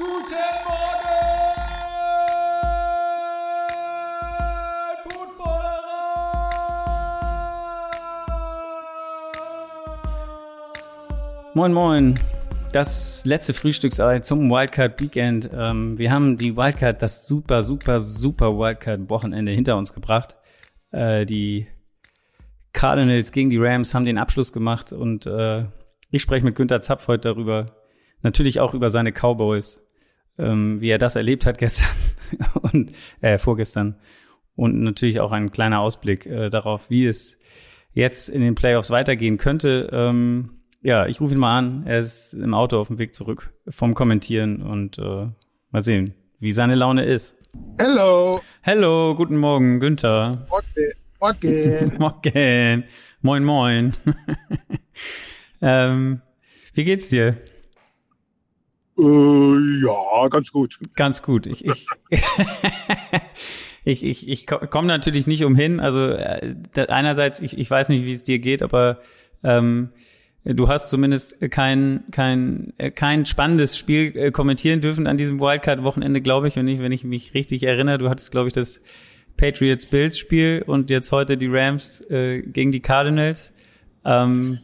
Guten Morgen, Footballerer! Moin, moin. Das letzte Frühstücksei zum Wildcard Weekend. Ähm, wir haben die Wildcard, das super, super, super Wildcard Wochenende hinter uns gebracht. Äh, die Cardinals gegen die Rams haben den Abschluss gemacht und äh, ich spreche mit Günther Zapf heute darüber. Natürlich auch über seine Cowboys, ähm, wie er das erlebt hat gestern und äh, vorgestern. Und natürlich auch ein kleiner Ausblick äh, darauf, wie es jetzt in den Playoffs weitergehen könnte. Ähm, ja, ich rufe ihn mal an. Er ist im Auto auf dem Weg zurück vom Kommentieren und äh, mal sehen, wie seine Laune ist. Hello. Hello, guten Morgen, Günther. Okay. Morgen. Morgen. Moin, moin. ähm, wie geht's dir? Äh, ja, ganz gut. Ganz gut. Ich, ich, ich, ich, ich komme natürlich nicht umhin. Also äh, einerseits, ich, ich weiß nicht, wie es dir geht, aber ähm, Du hast zumindest kein, kein, äh, kein spannendes Spiel äh, kommentieren dürfen an diesem Wildcard-Wochenende, glaube ich. Und nicht, wenn ich mich richtig erinnere, du hattest, glaube ich, das Patriots-Bills-Spiel und jetzt heute die Rams äh, gegen die Cardinals. Ähm,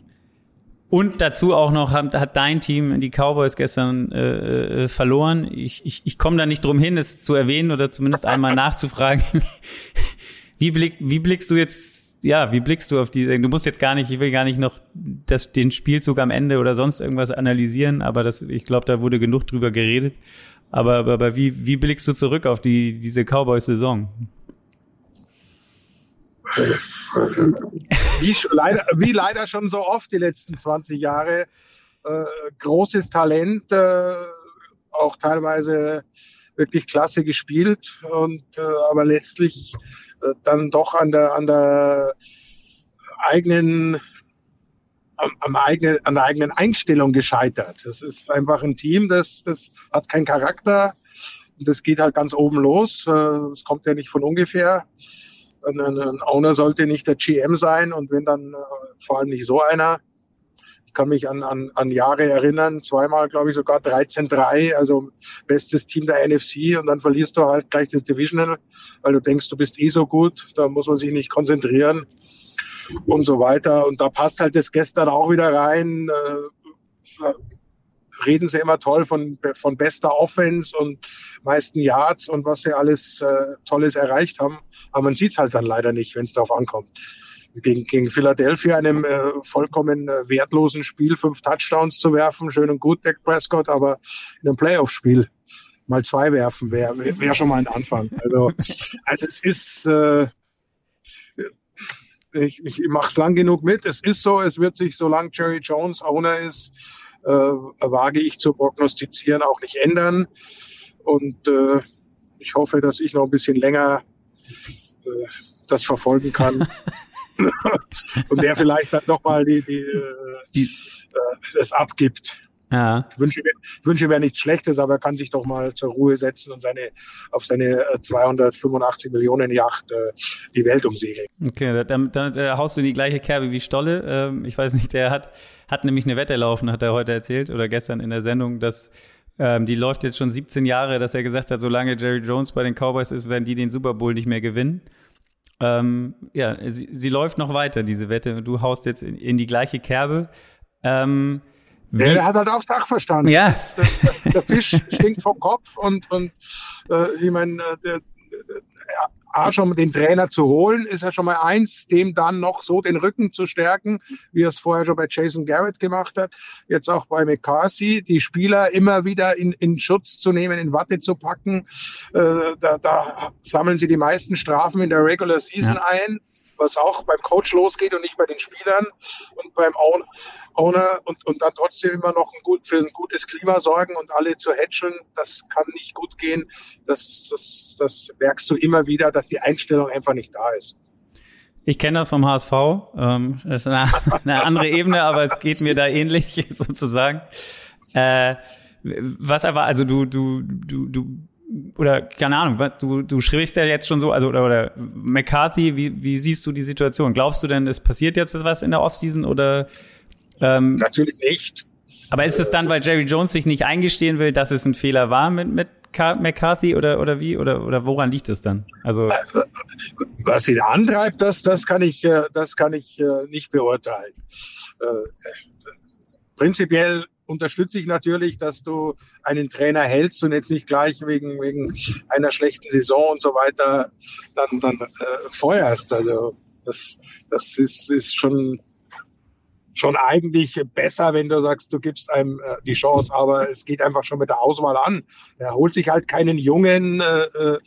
und dazu auch noch hat, hat dein Team die Cowboys gestern äh, äh verloren. Ich, ich, ich komme da nicht drum hin, es zu erwähnen oder zumindest einmal nachzufragen. wie, blick, wie blickst du jetzt ja, wie blickst du auf die, du musst jetzt gar nicht, ich will gar nicht noch das, den Spielzug am Ende oder sonst irgendwas analysieren, aber das, ich glaube, da wurde genug drüber geredet. Aber, aber, aber wie, wie blickst du zurück auf die, diese Cowboys-Saison? Wie, leider, wie leider schon so oft die letzten 20 Jahre. Äh, großes Talent, äh, auch teilweise wirklich klasse gespielt und äh, aber letztlich äh, dann doch an der, an der eigenen am, am eigenen, an der eigenen Einstellung gescheitert. Das ist einfach ein Team, das, das hat keinen Charakter. Das geht halt ganz oben los. Äh, es kommt ja nicht von ungefähr. Ein, ein Owner sollte nicht der GM sein und wenn dann äh, vor allem nicht so einer kann mich an, an, an Jahre erinnern, zweimal, glaube ich, sogar 13-3, also bestes Team der NFC und dann verlierst du halt gleich das Divisional, weil du denkst, du bist eh so gut, da muss man sich nicht konzentrieren und so weiter. Und da passt halt das gestern auch wieder rein. Äh, reden sie immer toll von, von bester Offense und meisten Yards und was sie alles äh, Tolles erreicht haben. Aber man sieht's halt dann leider nicht, wenn es darauf ankommt gegen, gegen Philadelphia einem äh, vollkommen äh, wertlosen Spiel fünf Touchdowns zu werfen, schön und gut, Dak Prescott, aber in einem Playoff-Spiel mal zwei werfen wäre wär, wär schon mal ein Anfang. Also, also es ist, äh, ich, ich mache es lang genug mit. Es ist so, es wird sich, solange Jerry Jones Owner ist, äh, wage ich zu prognostizieren, auch nicht ändern. Und äh, ich hoffe, dass ich noch ein bisschen länger äh, das verfolgen kann. und der vielleicht dann nochmal die, die, die äh, das abgibt. Ja. Ich wünsche, ich wünsche mir nichts Schlechtes, aber er kann sich doch mal zur Ruhe setzen und seine auf seine 285 äh, Millionen Yacht äh, die Welt umsegeln. Okay, dann, dann, dann haust du in die gleiche Kerbe wie Stolle. Ähm, ich weiß nicht, der hat hat nämlich eine Wette laufen, hat er heute erzählt oder gestern in der Sendung, dass ähm, die läuft jetzt schon 17 Jahre, dass er gesagt hat, solange Jerry Jones bei den Cowboys ist, werden die den Super Bowl nicht mehr gewinnen. Ähm, ja, sie, sie, läuft noch weiter, diese Wette. Du haust jetzt in, in die gleiche Kerbe. Ähm, ja, der hat halt auch Sachverstand. Ja. Der, der Fisch stinkt vom Kopf und, und äh, ich meine, äh, der, der, A, schon den Trainer zu holen, ist ja schon mal eins, dem dann noch so den Rücken zu stärken, wie er es vorher schon bei Jason Garrett gemacht hat, jetzt auch bei McCarthy, die Spieler immer wieder in, in Schutz zu nehmen, in Watte zu packen. Äh, da, da sammeln sie die meisten Strafen in der Regular Season ja. ein was auch beim Coach losgeht und nicht bei den Spielern und beim Owner und, und dann trotzdem immer noch ein gut, für ein gutes Klima sorgen und alle zu hatcheln, das kann nicht gut gehen. Das, das, das merkst du immer wieder, dass die Einstellung einfach nicht da ist. Ich kenne das vom HSV. Ähm, das ist eine, eine andere Ebene, aber es geht mir da ähnlich sozusagen. Äh, was aber, also du, du, du, du oder keine Ahnung, du, du sprichst ja jetzt schon so, also oder, oder McCarthy, wie, wie siehst du die Situation? Glaubst du denn, es passiert jetzt was in der Offseason oder? Ähm Natürlich nicht. Aber ist es dann, weil Jerry Jones sich nicht eingestehen will, dass es ein Fehler war mit, mit McCarthy oder, oder wie? Oder, oder woran liegt es dann? Also, was ihn antreibt, das, das kann ich, äh, das kann ich äh, nicht beurteilen. Äh, prinzipiell unterstütze ich natürlich, dass du einen Trainer hältst und jetzt nicht gleich wegen, wegen einer schlechten Saison und so weiter dann, dann äh, feuerst. Also das, das ist, ist schon, schon eigentlich besser, wenn du sagst, du gibst einem äh, die Chance, aber es geht einfach schon mit der Auswahl an. Er holt sich halt keinen jungen, äh, äh,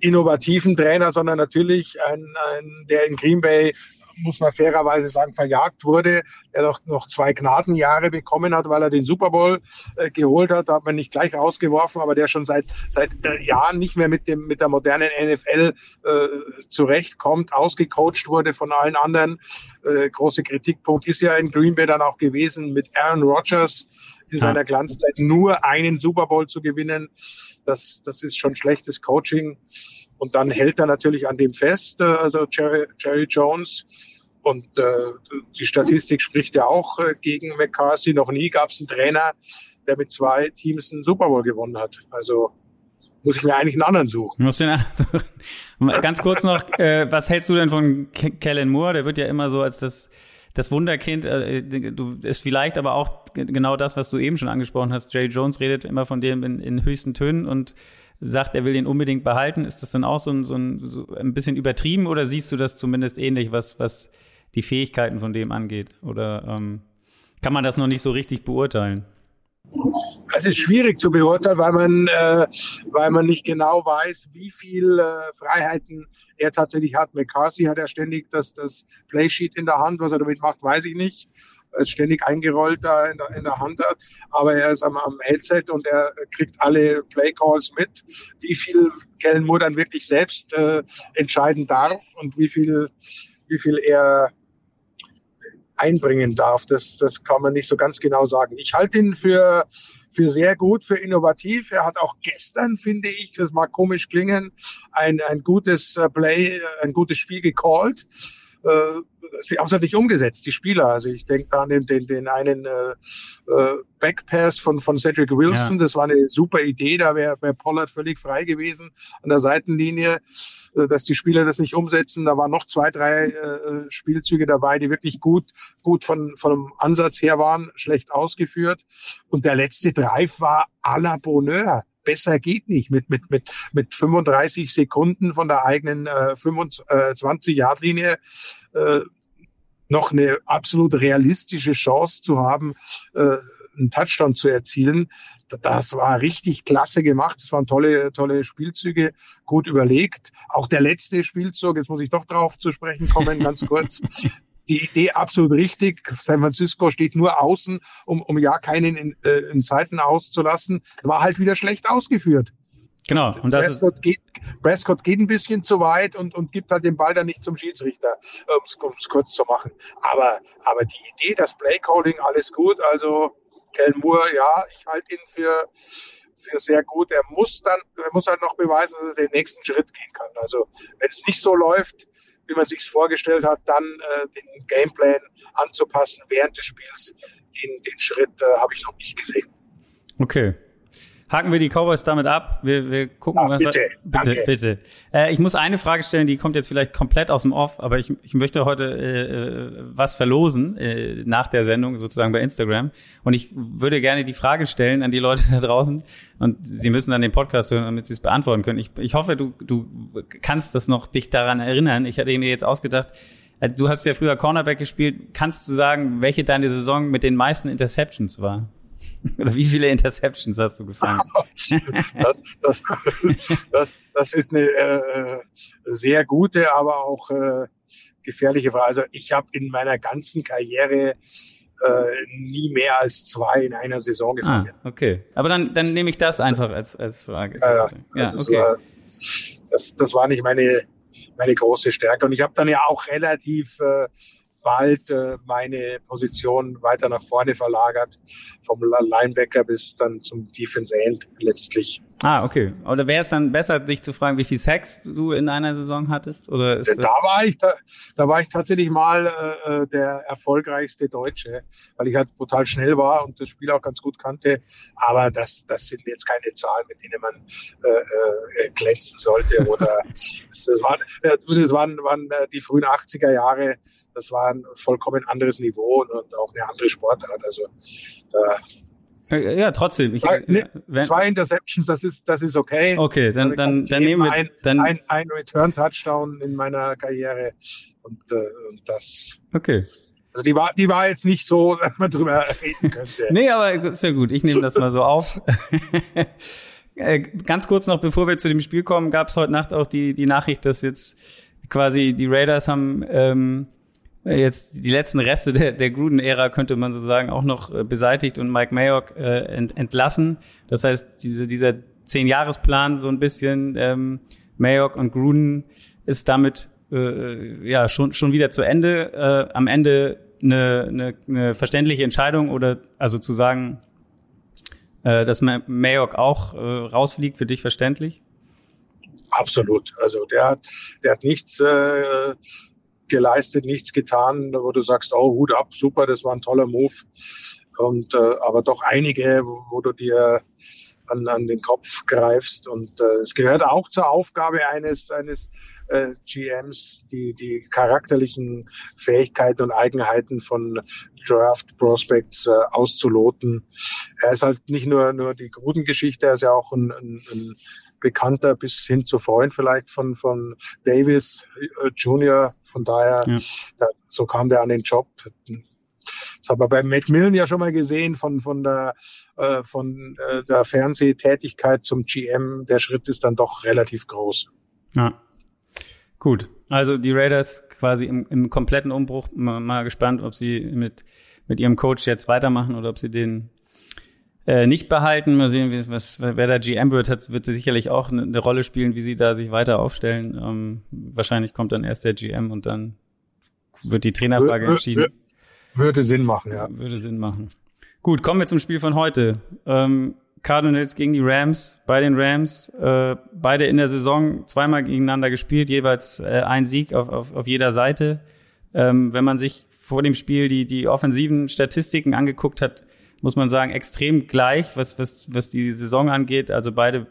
innovativen Trainer, sondern natürlich einen, einen, der in Green Bay muss man fairerweise sagen, verjagt wurde, der noch, noch zwei Gnadenjahre bekommen hat, weil er den Super Bowl äh, geholt hat, da hat man nicht gleich rausgeworfen, aber der schon seit, seit äh, Jahren nicht mehr mit dem, mit der modernen NFL äh, zurechtkommt, ausgecoacht wurde von allen anderen. Äh, große Kritikpunkt ist ja in Green Bay dann auch gewesen mit Aaron Rodgers in ja. seiner Glanzzeit nur einen Super Bowl zu gewinnen. Das, das ist schon schlechtes Coaching. Und dann hält er natürlich an dem fest, äh, also Jerry, Jerry Jones. Und äh, die Statistik spricht ja auch äh, gegen McCarthy. Noch nie gab es einen Trainer, der mit zwei Teams einen Super Bowl gewonnen hat. Also muss ich mir eigentlich einen anderen suchen. Muss den anderen suchen. Ganz kurz noch, äh, was hältst du denn von Kellen Moore? Der wird ja immer so als das das Wunderkind äh, du, ist vielleicht aber auch genau das, was du eben schon angesprochen hast. Jay Jones redet immer von dem in, in höchsten Tönen und sagt, er will ihn unbedingt behalten. Ist das dann auch so ein, so ein, so ein bisschen übertrieben oder siehst du das zumindest ähnlich, was, was die Fähigkeiten von dem angeht? Oder ähm, kann man das noch nicht so richtig beurteilen? Es ist schwierig zu beurteilen, weil man, äh, weil man nicht genau weiß, wie viel äh, Freiheiten er tatsächlich hat. McCarthy hat ja ständig das, das Playsheet in der Hand. Was er damit macht, weiß ich nicht ist ständig eingerollt da in der, in der Hand hat, aber er ist am, am Headset und er kriegt alle Playcalls mit, wie viel Kellen Moore dann wirklich selbst äh, entscheiden darf und wie viel, wie viel er einbringen darf. Das, das kann man nicht so ganz genau sagen. Ich halte ihn für, für sehr gut, für innovativ. Er hat auch gestern, finde ich, das mag komisch klingen, ein, ein gutes äh, Play, ein gutes Spiel gecallt äh, sie haben es halt nicht umgesetzt, die Spieler. Also ich denke da an den, den, den einen äh, äh, Backpass von, von Cedric Wilson, ja. das war eine super Idee, da wäre wär Pollard völlig frei gewesen an der Seitenlinie, äh, dass die Spieler das nicht umsetzen. Da waren noch zwei, drei äh, Spielzüge dabei, die wirklich gut, gut von, vom Ansatz her waren, schlecht ausgeführt. Und der letzte Drive war à la Bonheur besser geht nicht. Mit, mit, mit, mit 35 Sekunden von der eigenen äh, 25 Yard Linie äh, noch eine absolut realistische Chance zu haben, äh, einen Touchdown zu erzielen. Das war richtig klasse gemacht. Das waren tolle, tolle Spielzüge, gut überlegt. Auch der letzte Spielzug, jetzt muss ich doch drauf zu sprechen kommen, ganz kurz die Idee absolut richtig. San Francisco steht nur außen, um, um ja keinen in, äh, in Seiten auszulassen. War halt wieder schlecht ausgeführt. Genau. Und das Prescott, ist geht, Prescott geht ein bisschen zu weit und, und gibt halt den Ball dann nicht zum Schiedsrichter, um es kurz zu machen. Aber, aber die Idee, das Playcalling, alles gut. Also Kel Moore, ja, ich halte ihn für, für sehr gut. Er muss dann, er muss halt noch beweisen, dass er den nächsten Schritt gehen kann. Also wenn es nicht so läuft, wie man sich vorgestellt hat, dann äh, den Gameplan anzupassen während des Spiels. Den, den Schritt äh, habe ich noch nicht gesehen. Okay. Haken wir die Cowboys damit ab. Wir, wir gucken, Ach, was bitte, bitte, danke. bitte. Äh, ich muss eine Frage stellen, die kommt jetzt vielleicht komplett aus dem Off, aber ich, ich möchte heute äh, äh, was verlosen äh, nach der Sendung sozusagen bei Instagram. Und ich würde gerne die Frage stellen an die Leute da draußen und sie müssen dann den Podcast hören, damit sie es beantworten können. Ich, ich hoffe, du, du kannst das noch dich daran erinnern. Ich hatte mir jetzt ausgedacht, äh, du hast ja früher Cornerback gespielt. Kannst du sagen, welche deine Saison mit den meisten Interceptions war? Oder wie viele Interceptions hast du gefangen? das, das, das, das ist eine äh, sehr gute, aber auch äh, gefährliche Frage. Also ich habe in meiner ganzen Karriere äh, nie mehr als zwei in einer Saison gefangen. Ah, okay. Aber dann, dann nehme ich das, einfach als, als Frage. Äh, ja, okay. Das, das war nicht meine, meine große Stärke. Und ich habe dann ja auch relativ äh, bald äh, meine Position weiter nach vorne verlagert, vom Linebacker bis dann zum Defense End letztlich. Ah, okay. Oder wäre es dann besser, dich zu fragen, wie viel Sex du in einer Saison hattest? Oder ist da war ich, da, da war ich tatsächlich mal äh, äh, der erfolgreichste Deutsche, weil ich halt total schnell war und das Spiel auch ganz gut kannte. Aber das, das sind jetzt keine Zahlen, mit denen man äh, äh, glänzen sollte. Oder das, waren, äh, das waren, waren äh, die frühen 80er Jahre. Das war ein vollkommen anderes Niveau und, und auch eine andere Sportart. Also da äh, ja, trotzdem. Ich, zwei, ne, zwei Interceptions, das ist, das ist okay. Okay, dann, dann, dann nehmen wir ein, dann ein, ein Return-Touchdown in meiner Karriere und, äh, und das. Okay. Also die war, die war jetzt nicht so, dass man drüber reden könnte. nee, aber ist ja gut. Ich nehme das mal so auf. Äh, ganz kurz noch, bevor wir zu dem Spiel kommen, gab es heute Nacht auch die, die Nachricht, dass jetzt quasi die Raiders haben ähm, jetzt die letzten Reste der, der Gruden-Ära, könnte man so sagen, auch noch äh, beseitigt und Mike Mayock äh, ent, entlassen. Das heißt, diese, dieser Zehn-Jahres-Plan so ein bisschen, ähm, Mayock und Gruden ist damit äh, ja schon, schon wieder zu Ende. Äh, am Ende eine, eine, eine verständliche Entscheidung oder also zu sagen, äh, dass Mayock auch äh, rausfliegt, für dich verständlich? Absolut. Also der hat, der hat nichts äh, geleistet, nichts getan, wo du sagst, oh, Hut ab, super, das war ein toller Move. Und äh, aber doch einige, wo, wo du dir an, an den Kopf greifst. Und äh, es gehört auch zur Aufgabe eines, eines äh, GMs, die, die charakterlichen Fähigkeiten und Eigenheiten von Draft Prospects äh, auszuloten. Er ist halt nicht nur, nur die Grudengeschichte, er ist ja auch ein, ein, ein bekannter bis hin zu Freund vielleicht von, von Davis äh, Jr. Von daher, ja. da, so kam der an den Job. Das haben wir bei Macmillan ja schon mal gesehen von, von der, äh, von äh, der Fernsehtätigkeit zum GM. Der Schritt ist dann doch relativ groß. Ja. Gut. Also die Raiders quasi im, im kompletten Umbruch. Mal, mal gespannt, ob sie mit, mit ihrem Coach jetzt weitermachen oder ob sie den äh, nicht behalten. Mal sehen, wie, was, wer da GM wird, hat, wird sicherlich auch eine, eine Rolle spielen, wie sie da sich weiter aufstellen. Ähm, wahrscheinlich kommt dann erst der GM und dann wird die Trainerfrage entschieden. Würde Sinn machen, ja. Würde Sinn machen. Gut, kommen wir zum Spiel von heute. Ähm, Cardinals gegen die Rams, bei den Rams, äh, beide in der Saison zweimal gegeneinander gespielt, jeweils äh, ein Sieg auf, auf, auf jeder Seite. Ähm, wenn man sich vor dem Spiel die, die offensiven Statistiken angeguckt hat, muss man sagen, extrem gleich, was, was, was die Saison angeht. Also beide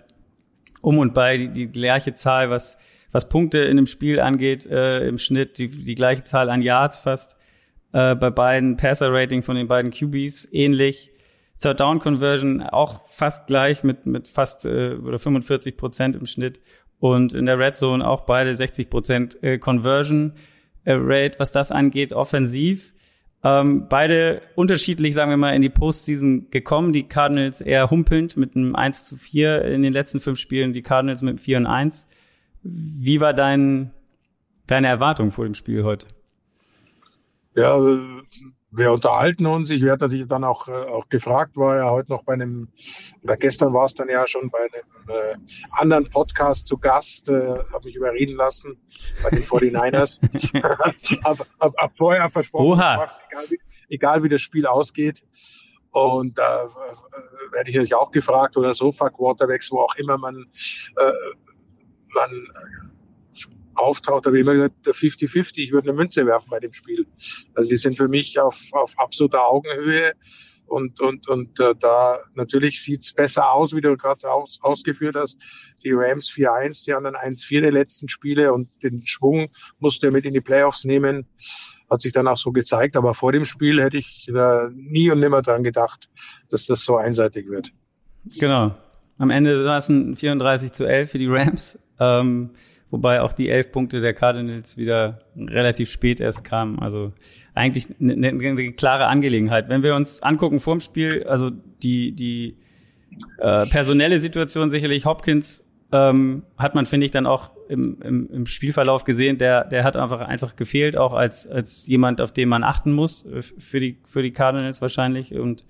um und bei die, die gleiche Zahl, was, was Punkte in dem Spiel angeht, äh, im Schnitt, die, die gleiche Zahl an Yards fast. Äh, bei beiden Passer-Rating von den beiden QBs ähnlich. Third Down Conversion auch fast gleich mit, mit fast äh, oder 45 Prozent im Schnitt. Und in der Red Zone auch beide 60 Prozent äh, Conversion äh, Rate, was das angeht, offensiv. Ähm, beide unterschiedlich, sagen wir mal, in die Postseason gekommen. Die Cardinals eher humpelnd mit einem 1 zu 4 in den letzten fünf Spielen, die Cardinals mit einem 4 und 1. Wie war dein, deine Erwartung vor dem Spiel heute? Ja, wir unterhalten uns. Ich werde natürlich dann auch, äh, auch gefragt, war ja heute noch bei einem, oder gestern war es dann ja schon bei einem äh, anderen Podcast zu Gast, äh, habe mich überreden lassen bei den 49ers. hab, hab, hab vorher versprochen, egal, wie, egal wie das Spiel ausgeht. Und da äh, werde ich natürlich auch gefragt, oder Sofa-Quarterbacks, wo auch immer man, äh, man auftaucht, habe ich immer gesagt, der 50-50, ich würde eine Münze werfen bei dem Spiel. Also die sind für mich auf, auf absoluter Augenhöhe und, und, und äh, da natürlich sieht's besser aus, wie du gerade aus, ausgeführt hast. Die Rams 4-1, die anderen 1-4 der letzten Spiele und den Schwung musste er mit in die Playoffs nehmen. Hat sich dann auch so gezeigt. Aber vor dem Spiel hätte ich da nie und nimmer dran gedacht, dass das so einseitig wird. Genau. Am Ende ein 34 zu 11 für die Rams. Ähm, wobei auch die elf Punkte der Cardinals wieder relativ spät erst kamen. Also eigentlich eine, eine, eine klare Angelegenheit. Wenn wir uns angucken vorm Spiel, also die, die äh, personelle Situation sicherlich Hopkins ähm, hat man, finde ich, dann auch im, im, im Spielverlauf gesehen, der, der hat einfach, einfach gefehlt, auch als, als jemand, auf den man achten muss, äh, für die, für die Cardinals wahrscheinlich und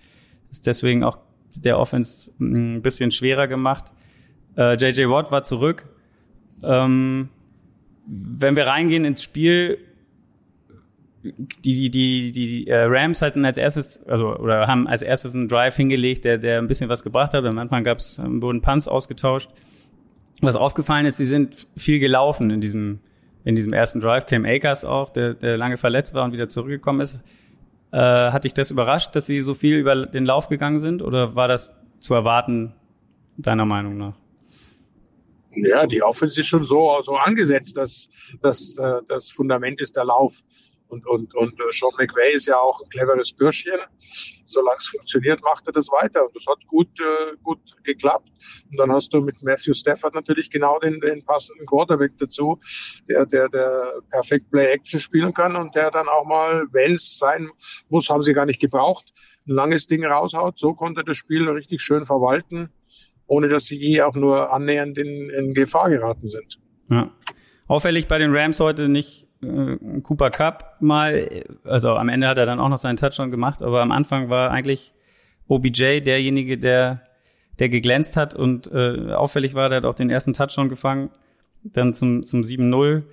ist deswegen auch der Offense ein bisschen schwerer gemacht. Äh, JJ Watt war zurück, ähm, wenn wir reingehen ins Spiel, die, die, die, die äh, Rams hatten als erstes, also oder haben als erstes einen Drive hingelegt, der, der ein bisschen was gebracht hat. Am Anfang gab's, wurden Punts ausgetauscht. Was aufgefallen ist, sie sind viel gelaufen in diesem, in diesem ersten Drive. Cam Akers auch, der, der lange verletzt war und wieder zurückgekommen ist. Äh, hat dich das überrascht, dass sie so viel über den Lauf gegangen sind? Oder war das zu erwarten, deiner Meinung nach? Ja, die Offense ist schon so, so angesetzt, dass, dass äh, das Fundament ist der Lauf. Und, und, und äh, Sean McVay ist ja auch ein cleveres Bürschchen. Solange es funktioniert, macht er das weiter. Und das hat gut, äh, gut geklappt. Und dann hast du mit Matthew Stafford natürlich genau den, den passenden Quarterback dazu, der, der, der perfekt Play-Action spielen kann und der dann auch mal, wenn es sein muss, haben sie gar nicht gebraucht, ein langes Ding raushaut. So konnte er das Spiel richtig schön verwalten, ohne dass sie je auch nur annähernd in, in Gefahr geraten sind. Ja. Auffällig bei den Rams heute nicht äh, Cooper Cup mal, also am Ende hat er dann auch noch seinen Touchdown gemacht, aber am Anfang war eigentlich OBJ derjenige, der, der geglänzt hat und äh, auffällig war, der hat auch den ersten Touchdown gefangen, dann zum, zum 7-0.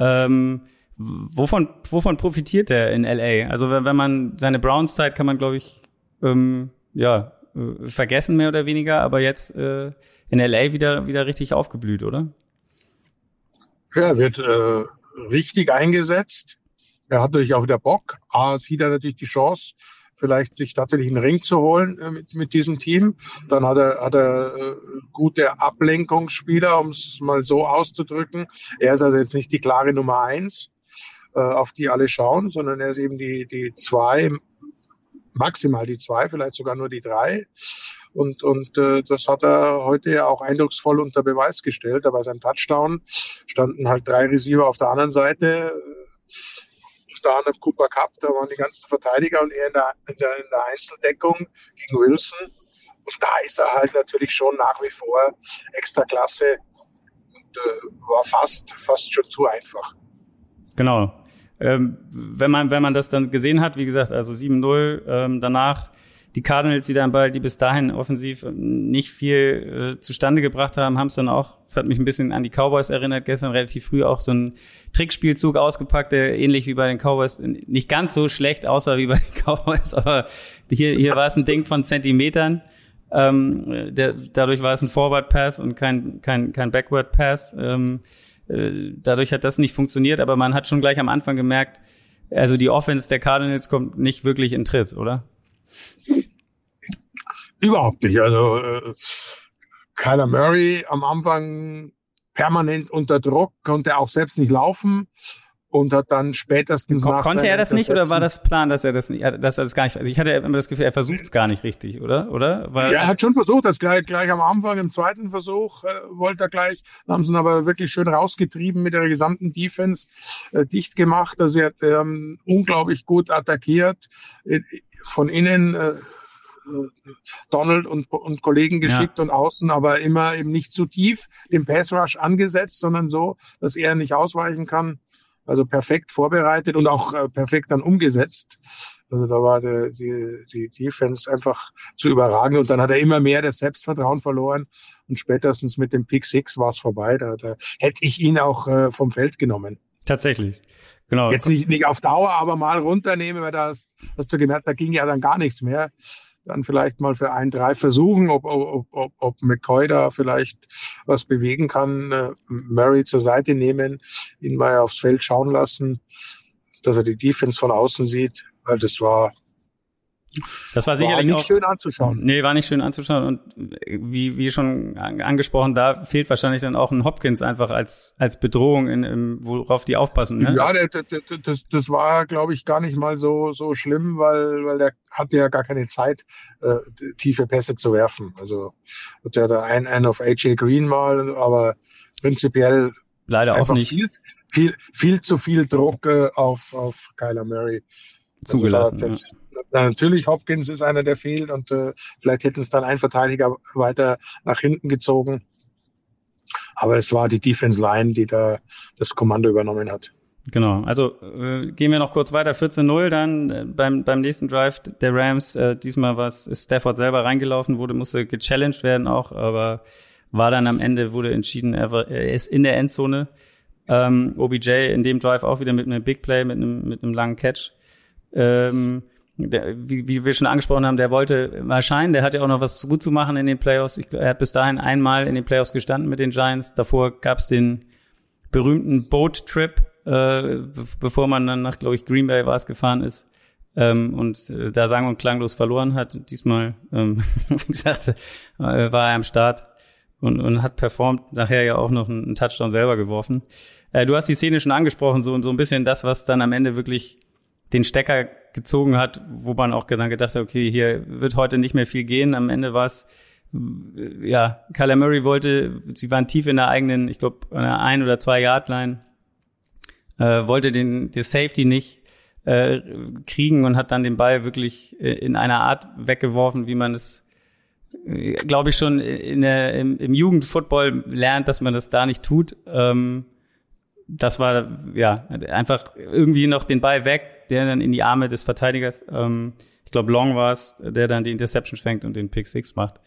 Ähm, wovon, wovon profitiert er in LA? Also wenn, wenn man seine Browns-Zeit kann man, glaube ich, ähm, ja, äh, vergessen mehr oder weniger, aber jetzt äh, in LA wieder, wieder richtig aufgeblüht, oder? Ja, wird äh, richtig eingesetzt. Er hat natürlich auch wieder Bock. A, sieht er natürlich die Chance, vielleicht sich tatsächlich einen Ring zu holen äh, mit, mit diesem Team. Dann hat er, hat er äh, gute Ablenkungsspieler, um es mal so auszudrücken. Er ist also jetzt nicht die klare Nummer eins, äh, auf die alle schauen, sondern er ist eben die, die zwei, maximal die zwei, vielleicht sogar nur die drei. Und, und äh, das hat er heute ja auch eindrucksvoll unter Beweis gestellt. Da war sein Touchdown, standen halt drei Receiver auf der anderen Seite. Unter anderem Cooper Cup, da waren die ganzen Verteidiger und er in der, in der, in der Einzeldeckung gegen Wilson. Und da ist er halt natürlich schon nach wie vor extra klasse und äh, war fast, fast schon zu einfach. Genau. Ähm, wenn man, wenn man das dann gesehen hat, wie gesagt, also 7-0, ähm, danach die Cardinals wieder ein Ball, die bis dahin offensiv nicht viel äh, zustande gebracht haben, haben es dann auch, das hat mich ein bisschen an die Cowboys erinnert, gestern relativ früh auch so ein Trickspielzug ausgepackt, der ähnlich wie bei den Cowboys nicht ganz so schlecht aussah wie bei den Cowboys, aber hier, hier war es ein Ding von Zentimetern. Ähm, der, dadurch war es ein Forward Pass und kein, kein, kein Backward Pass. Ähm, äh, dadurch hat das nicht funktioniert, aber man hat schon gleich am Anfang gemerkt, also die Offense der Cardinals kommt nicht wirklich in Tritt, oder? Überhaupt nicht. Also äh, Kyler Murray am Anfang permanent unter Druck, konnte auch selbst nicht laufen und hat dann spätestens Kon konnte er das nicht oder war das Plan, dass er das nicht, dass er das gar nicht? Also ich hatte immer das Gefühl, er versucht es gar nicht richtig, oder? Oder? Weil, ja, er hat schon versucht, das gleich, gleich am Anfang im zweiten Versuch äh, wollte er gleich, haben sie ihn aber wirklich schön rausgetrieben mit der gesamten Defense äh, dicht gemacht. Also er hat ähm, unglaublich gut attackiert äh, von innen. Äh, Donald und, und Kollegen geschickt ja. und außen, aber immer eben nicht zu tief den Pass Rush angesetzt, sondern so, dass er nicht ausweichen kann. Also perfekt vorbereitet und auch äh, perfekt dann umgesetzt. Also da war die, die, die Defense einfach zu überragen und dann hat er immer mehr das Selbstvertrauen verloren und spätestens mit dem Pick Six war es vorbei. Da, da hätte ich ihn auch äh, vom Feld genommen. Tatsächlich. Genau. Jetzt nicht, nicht auf Dauer, aber mal runternehmen, weil da hast, hast du gemerkt, da ging ja dann gar nichts mehr dann vielleicht mal für ein, drei versuchen, ob, ob, ob, ob McCoy da vielleicht was bewegen kann, äh, Murray zur Seite nehmen, ihn mal aufs Feld schauen lassen, dass er die Defense von außen sieht, weil das war das war sicherlich war nicht auch, schön anzuschauen. Nee, war nicht schön anzuschauen. Und wie, wie schon angesprochen, da fehlt wahrscheinlich dann auch ein Hopkins einfach als, als Bedrohung, in, in, worauf die aufpassen. Ne? Ja, das, das, das war, glaube ich, gar nicht mal so, so schlimm, weil, weil der hatte ja gar keine Zeit, äh, tiefe Pässe zu werfen. Also hat ja da ein, ein auf AJ Green mal, aber prinzipiell leider auch nicht. Viel, viel, viel zu viel Druck äh, auf, auf Kyler Murray. Zugelassen. Also das, ja natürlich, Hopkins ist einer, der fehlt und äh, vielleicht hätten es dann ein Verteidiger weiter nach hinten gezogen. Aber es war die Defense Line, die da das Kommando übernommen hat. Genau, also äh, gehen wir noch kurz weiter. 14-0 dann äh, beim, beim nächsten Drive der Rams. Äh, diesmal war es Stafford selber reingelaufen, wurde, musste gechallenged werden auch, aber war dann am Ende, wurde entschieden, er, ist in der Endzone. Ähm, OBJ in dem Drive auch wieder mit einem Big Play, mit einem, mit einem langen Catch. Ähm, der, wie, wie wir schon angesprochen haben, der wollte mal scheinen, der hat ja auch noch was gut zu machen in den Playoffs. Ich, er hat bis dahin einmal in den Playoffs gestanden mit den Giants. Davor gab es den berühmten Boat Trip, äh, bevor man dann nach, glaube ich, Green Bay war es gefahren ist. Ähm, und äh, da sang und klanglos verloren hat. Diesmal, ähm, wie gesagt, äh, war er am Start und, und hat performt, nachher ja auch noch einen, einen Touchdown selber geworfen. Äh, du hast die Szene schon angesprochen, so, so ein bisschen das, was dann am Ende wirklich den Stecker gezogen hat, wo man auch dann gedacht hat, okay, hier wird heute nicht mehr viel gehen. Am Ende war es, ja, Kyler Murray wollte, sie waren tief in der eigenen, ich glaube, einer ein oder zwei Yard Line, äh, wollte den, den Safety nicht äh, kriegen und hat dann den Ball wirklich äh, in einer Art weggeworfen, wie man es äh, glaube ich schon in der, im, im Jugendfootball lernt, dass man das da nicht tut. Ähm, das war ja einfach irgendwie noch den Ball weg, der dann in die Arme des Verteidigers, ähm, ich glaube Long war es, der dann die Interception fängt und den Pick Six macht.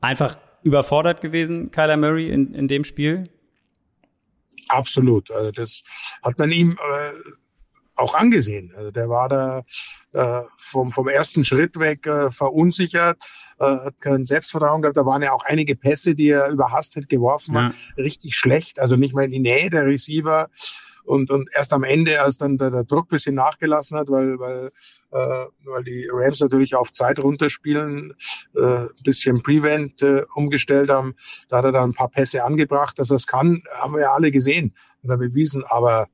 Einfach überfordert gewesen, Kyler Murray in, in dem Spiel. Absolut. Also das hat man ihm äh, auch angesehen. Also der war da äh, vom, vom ersten Schritt weg äh, verunsichert, äh, hat kein Selbstvertrauen gehabt. Da waren ja auch einige Pässe, die er überhastet geworfen ja. hat, richtig schlecht, also nicht mal in die Nähe der Receiver. Und, und erst am Ende, als dann der, der Druck bisschen nachgelassen hat, weil, weil, äh, weil die Rams natürlich auf Zeit runterspielen, äh, bisschen Prevent äh, umgestellt haben, da hat er dann ein paar Pässe angebracht, dass er es kann, haben wir ja alle gesehen und bewiesen. Aber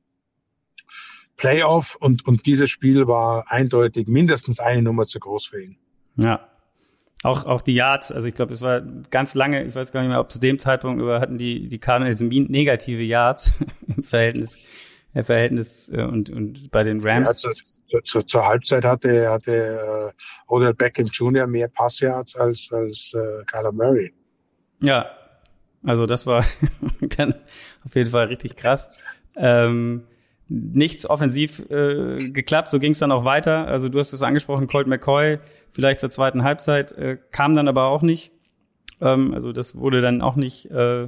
Playoff und, und dieses Spiel war eindeutig mindestens eine Nummer zu groß für ihn. Ja. Auch, auch die Yards, also ich glaube, es war ganz lange, ich weiß gar nicht mehr, ob zu dem Zeitpunkt über hatten die, die Cardinals negative Yards im Verhältnis, im Verhältnis äh, und, und bei den Rams. Ja, zu, zu, zur Halbzeit hatte, hatte äh, Odell Beckham Jr. mehr Passyards als, als äh, Kyler Murray. Ja, also das war dann auf jeden Fall richtig krass. Ähm, nichts offensiv äh, geklappt. So ging es dann auch weiter. Also du hast es angesprochen, Colt McCoy, vielleicht zur zweiten Halbzeit, äh, kam dann aber auch nicht. Ähm, also das wurde dann auch nicht äh,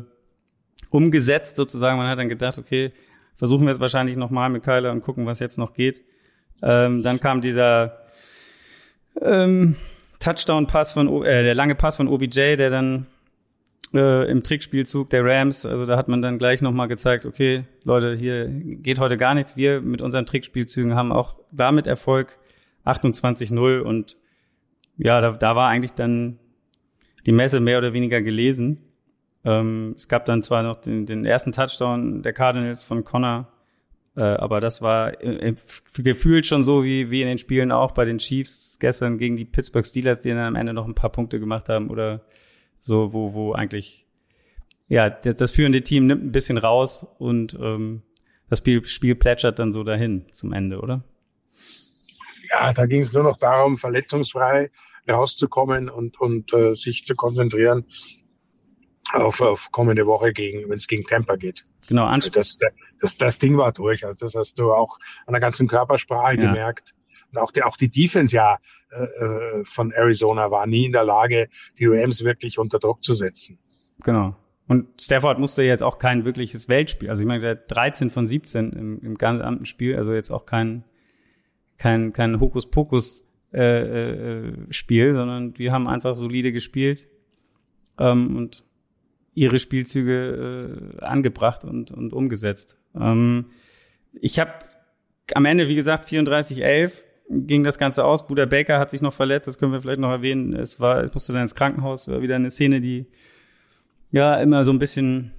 umgesetzt sozusagen. Man hat dann gedacht, okay, versuchen wir es wahrscheinlich nochmal mit Kyler und gucken, was jetzt noch geht. Ähm, dann kam dieser ähm, Touchdown-Pass von, äh, der lange Pass von OBJ, der dann äh, im Trickspielzug der Rams. Also da hat man dann gleich nochmal gezeigt, okay, Leute, hier geht heute gar nichts. Wir mit unseren Trickspielzügen haben auch damit Erfolg 28-0 und ja, da, da war eigentlich dann die Messe mehr oder weniger gelesen. Ähm, es gab dann zwar noch den, den ersten Touchdown der Cardinals von Connor, äh, aber das war äh, gefühlt schon so wie, wie in den Spielen auch bei den Chiefs gestern gegen die Pittsburgh Steelers, die dann am Ende noch ein paar Punkte gemacht haben oder so, wo, wo eigentlich, ja, das, führende Team nimmt ein bisschen raus und ähm, das Spiel, Spiel plätschert dann so dahin zum Ende, oder? Ja, da ging es nur noch darum, verletzungsfrei rauszukommen und, und äh, sich zu konzentrieren auf, auf kommende Woche gegen, wenn es gegen Tampa geht. Genau, also das, das, das Ding war durch. Also das hast du auch an der ganzen Körpersprache ja. gemerkt. Und auch die, auch die Defense ja äh, äh, von Arizona war nie in der Lage, die Rams wirklich unter Druck zu setzen. Genau. Und Stafford musste jetzt auch kein wirkliches Weltspiel. Also ich meine, der 13 von 17 im, im gesamten Spiel, also jetzt auch kein, kein, kein Hokuspokus äh, äh, Spiel, sondern die haben einfach solide gespielt ähm, und ihre Spielzüge äh, angebracht und, und umgesetzt. Ähm, ich habe am Ende, wie gesagt, 34-11 ging das Ganze aus. Buda Baker hat sich noch verletzt, das können wir vielleicht noch erwähnen. Es war, es musste dann ins Krankenhaus, war wieder eine Szene, die ja immer so ein bisschen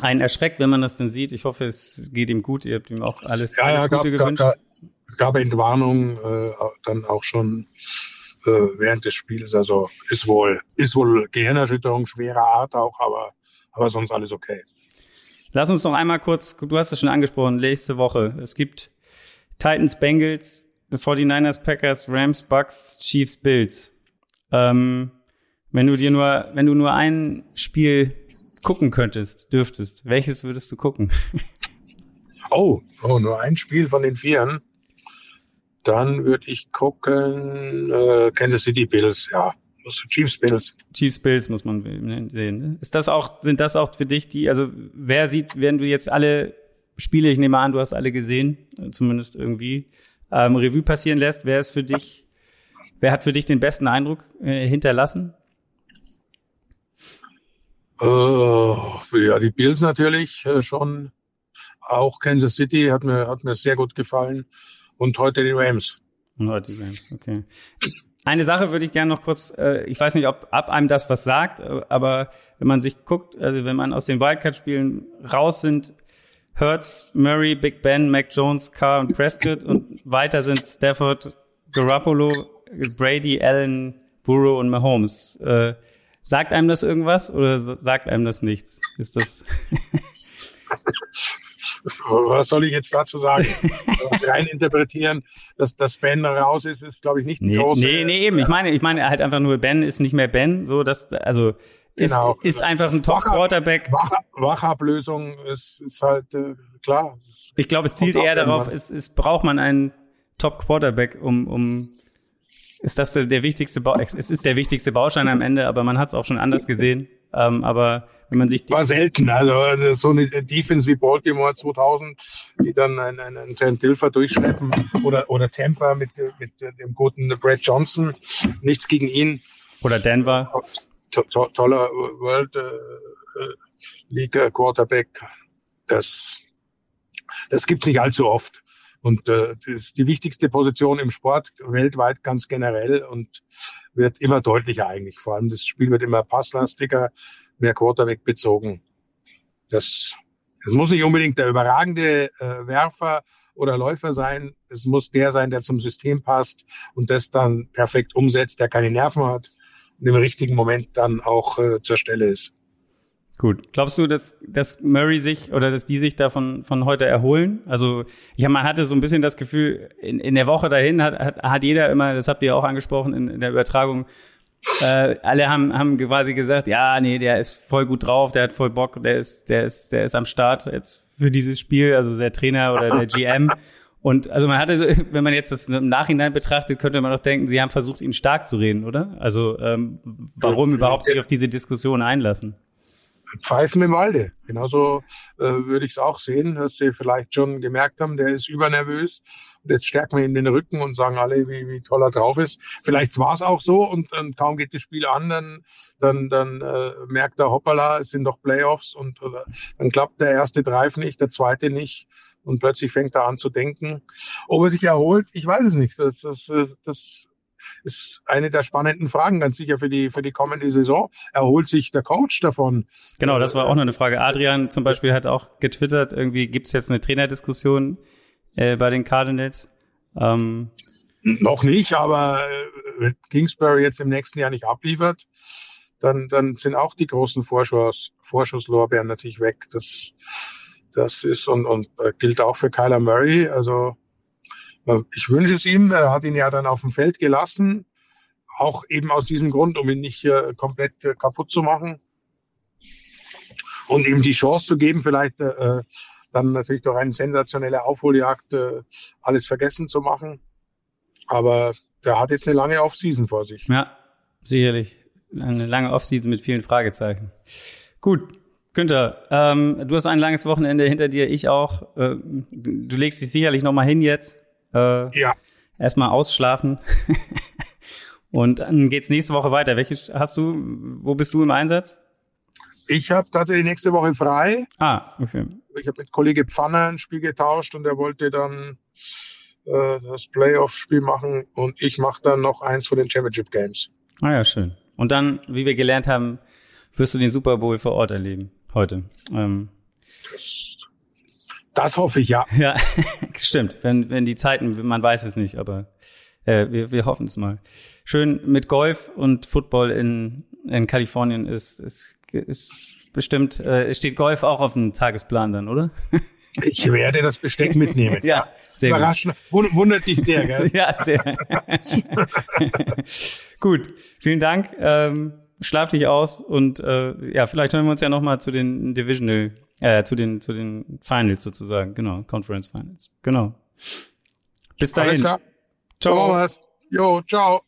einen erschreckt, wenn man das dann sieht. Ich hoffe, es geht ihm gut. Ihr habt ihm auch alles, ja, alles ja, Gute gab, gewünscht. Gab, gab Entwarnung äh, dann auch schon äh, während des Spiels. Also ist wohl, ist wohl Gehirnerschütterung schwerer Art auch, aber, aber sonst alles okay. Lass uns noch einmal kurz, du hast es schon angesprochen, nächste Woche. Es gibt Titans Bengals 49ers, Packers, Rams, Bucks, Chiefs, Bills. Ähm, wenn du dir nur, wenn du nur ein Spiel gucken könntest, dürftest, welches würdest du gucken? Oh, oh, nur ein Spiel von den Vieren. Dann würde ich gucken, äh, Kansas City Bills, ja. Chiefs Bills. Chiefs Bills muss man sehen. Ne? Ist das auch, sind das auch für dich die, also wer sieht, wenn du jetzt alle Spiele, ich nehme an, du hast alle gesehen, zumindest irgendwie, ähm, Revue passieren lässt, wer ist für dich, wer hat für dich den besten Eindruck äh, hinterlassen? Uh, ja, die Bills natürlich äh, schon. Auch Kansas City hat mir, hat mir sehr gut gefallen. Und heute die Rams. Und heute die Rams, okay. Eine Sache würde ich gerne noch kurz, äh, ich weiß nicht, ob ab einem das was sagt, äh, aber wenn man sich guckt, also wenn man aus den Wildcard-Spielen raus sind, Hertz, Murray, Big Ben, Mac Jones, Carr und Prescott und weiter sind Stafford, Garoppolo, Brady, Allen, Burrow und Mahomes. Äh, sagt einem das irgendwas oder sagt einem das nichts? Ist das? was soll ich jetzt dazu sagen? Was rein interpretieren, dass das Ben raus ist, ist glaube ich nicht nee, große. Nee, nee, eben. Ich meine, ich meine halt einfach nur Ben ist nicht mehr Ben, so dass also genau. ist, ist einfach ein Top Quarterback. Wachablösung ist, ist halt äh, klar. Ich glaube, es zielt eher darauf, es, es braucht man einen Top Quarterback, um um ist das der, wichtigste Bau es ist der wichtigste Baustein am Ende, aber man hat es auch schon anders gesehen. Ähm, aber wenn man sich war selten, also so eine Defense wie Baltimore 2000, die dann einen, einen Trent Dilfer durchschleppen oder oder Tampa mit mit dem guten Brad Johnson, nichts gegen ihn. Oder Denver. To to toller World äh, League Quarterback. Das das gibt's nicht allzu oft. Und äh, das ist die wichtigste Position im Sport weltweit ganz generell und wird immer deutlicher eigentlich. Vor allem das Spiel wird immer passlastiger, mehr Quarterback bezogen. Das, das muss nicht unbedingt der überragende äh, Werfer oder Läufer sein. Es muss der sein, der zum System passt und das dann perfekt umsetzt, der keine Nerven hat und im richtigen Moment dann auch äh, zur Stelle ist. Gut. Glaubst du, dass, dass Murray sich oder dass die sich davon von heute erholen? Also ich hab, man hatte so ein bisschen das Gefühl, in, in der Woche dahin hat, hat, hat jeder immer, das habt ihr auch angesprochen in, in der Übertragung, äh, alle haben, haben quasi gesagt, ja, nee, der ist voll gut drauf, der hat voll Bock, der ist, der ist, der ist am Start jetzt für dieses Spiel, also der Trainer oder der GM. Und also man hatte, so, wenn man jetzt das im Nachhinein betrachtet, könnte man doch denken, sie haben versucht, ihn stark zu reden, oder? Also ähm, warum überhaupt sich auf diese Diskussion einlassen? Pfeifen im Walde. Genauso äh, würde ich es auch sehen, dass sie vielleicht schon gemerkt haben, der ist übernervös. Und jetzt stärken wir ihm den Rücken und sagen alle, wie, wie toll er drauf ist. Vielleicht war es auch so und, und kaum geht das Spiel an, dann, dann, dann äh, merkt er, hoppala, es sind doch Playoffs und oder, dann klappt der erste Drive nicht, der zweite nicht. Und plötzlich fängt er an zu denken. Ob er sich erholt, ich weiß es nicht. Das, das, das ist eine der spannenden Fragen ganz sicher für die, für die kommende Saison. Erholt sich der Coach davon? Genau, das war auch noch eine Frage. Adrian zum Beispiel hat auch getwittert, irgendwie gibt es jetzt eine Trainerdiskussion äh, bei den Cardinals. Ähm, noch nicht, aber äh, wenn Kingsbury jetzt im nächsten Jahr nicht abliefert, dann, dann sind auch die großen Vorschuss, Vorschusslorbeeren natürlich weg. Das, das ist und, und äh, gilt auch für Kyler Murray. Also ich wünsche es ihm. Er hat ihn ja dann auf dem Feld gelassen. Auch eben aus diesem Grund, um ihn nicht äh, komplett äh, kaputt zu machen. Und ihm die Chance zu geben, vielleicht äh, dann natürlich durch eine sensationelle Aufholjagd äh, alles vergessen zu machen. Aber der hat jetzt eine lange Offseason vor sich. Ja, sicherlich. Eine lange Offseason mit vielen Fragezeichen. Gut, Günther, ähm, du hast ein langes Wochenende hinter dir, ich auch. Äh, du legst dich sicherlich nochmal hin jetzt. Äh, ja. Erstmal ausschlafen. Und dann geht's nächste Woche weiter. Welche hast du, wo bist du im Einsatz? Ich habe tatsächlich nächste Woche frei. Ah, okay. Ich habe mit Kollege Pfanner ein Spiel getauscht und er wollte dann äh, das Playoff-Spiel machen und ich mache dann noch eins von den Championship Games. Ah ja, schön. Und dann, wie wir gelernt haben, wirst du den Super Bowl vor Ort erleben heute. Ähm, das das hoffe ich, ja. Ja, stimmt. Wenn, wenn die Zeiten, man weiß es nicht, aber äh, wir, wir hoffen es mal. Schön mit Golf und Football in, in Kalifornien ist, ist, ist bestimmt, äh, steht Golf auch auf dem Tagesplan dann, oder? Ich werde das Besteck mitnehmen. ja, sehr Überraschend. Gut. Wundert dich sehr, gell? ja, sehr. gut. Vielen Dank. Ähm, schlaf dich aus und äh, ja, vielleicht hören wir uns ja noch mal zu den Divisional äh, zu den, zu den Finals sozusagen, genau, Conference Finals. Genau. Bis dahin. Ciao. Jo, ciao.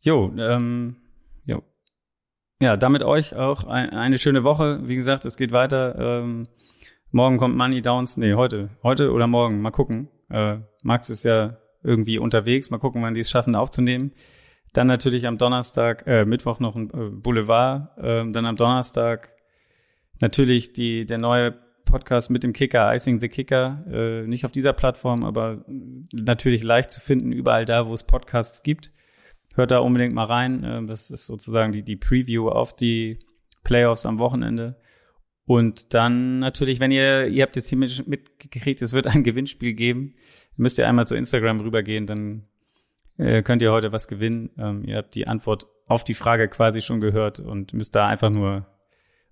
Jo, ähm, jo. Ja, damit euch auch ein, eine schöne Woche. Wie gesagt, es geht weiter. Ähm, morgen kommt Money Downs. Nee, heute. Heute oder morgen. Mal gucken. Äh, Max ist ja irgendwie unterwegs. Mal gucken, wann die es schaffen aufzunehmen. Dann natürlich am Donnerstag, äh, Mittwoch noch ein äh, Boulevard. Äh, dann am Donnerstag natürlich die, der neue Podcast mit dem Kicker, Icing the Kicker. Äh, nicht auf dieser Plattform, aber natürlich leicht zu finden, überall da, wo es Podcasts gibt. Hört da unbedingt mal rein. Äh, das ist sozusagen die, die Preview auf die Playoffs am Wochenende. Und dann natürlich, wenn ihr, ihr habt jetzt hier mitgekriegt, es wird ein Gewinnspiel geben, müsst ihr einmal zu Instagram rübergehen, dann äh, könnt ihr heute was gewinnen. Ähm, ihr habt die Antwort auf die Frage quasi schon gehört und müsst da einfach nur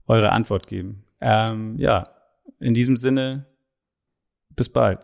eure Antwort geben. Ähm, ja, in diesem Sinne, bis bald.